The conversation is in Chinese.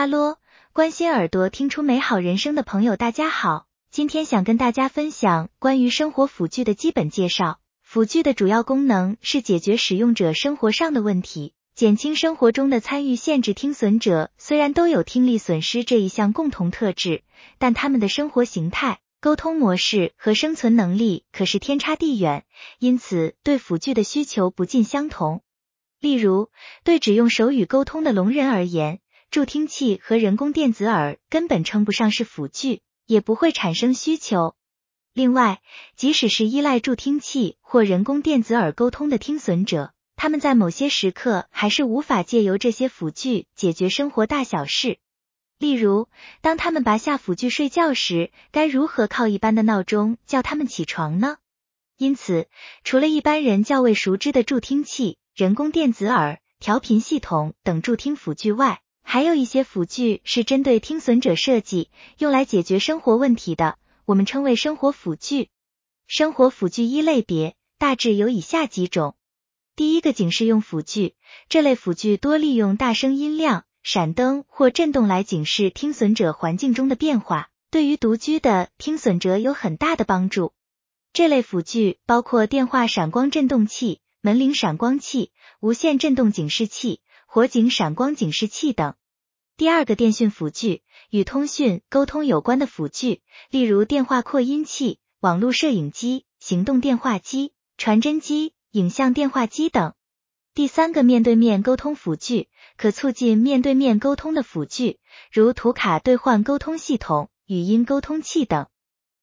哈喽，关心耳朵听出美好人生的朋友，大家好。今天想跟大家分享关于生活辅具的基本介绍。辅具的主要功能是解决使用者生活上的问题，减轻生活中的参与限制。听损者虽然都有听力损失这一项共同特质，但他们的生活形态、沟通模式和生存能力可是天差地远，因此对辅具的需求不尽相同。例如，对只用手语沟通的聋人而言，助听器和人工电子耳根本称不上是辅具，也不会产生需求。另外，即使是依赖助听器或人工电子耳沟通的听损者，他们在某些时刻还是无法借由这些辅具解决生活大小事。例如，当他们拔下辅具睡觉时，该如何靠一般的闹钟叫他们起床呢？因此，除了一般人较为熟知的助听器、人工电子耳、调频系统等助听辅具外，还有一些辅具是针对听损者设计，用来解决生活问题的，我们称为生活辅具。生活辅具一类别大致有以下几种：第一个警示用辅具，这类辅具多利用大声音量、闪灯或震动来警示听损者环境中的变化，对于独居的听损者有很大的帮助。这类辅具包括电话闪光振动器、门铃闪光器、无线振动警示器、火警闪光警示器等。第二个电讯辅具与通讯沟通有关的辅具，例如电话扩音器、网络摄影机、行动电话机、传真机、影像电话机等。第三个面对面沟通辅具，可促进面对面沟通的辅具，如图卡兑换沟通系统、语音沟通器等。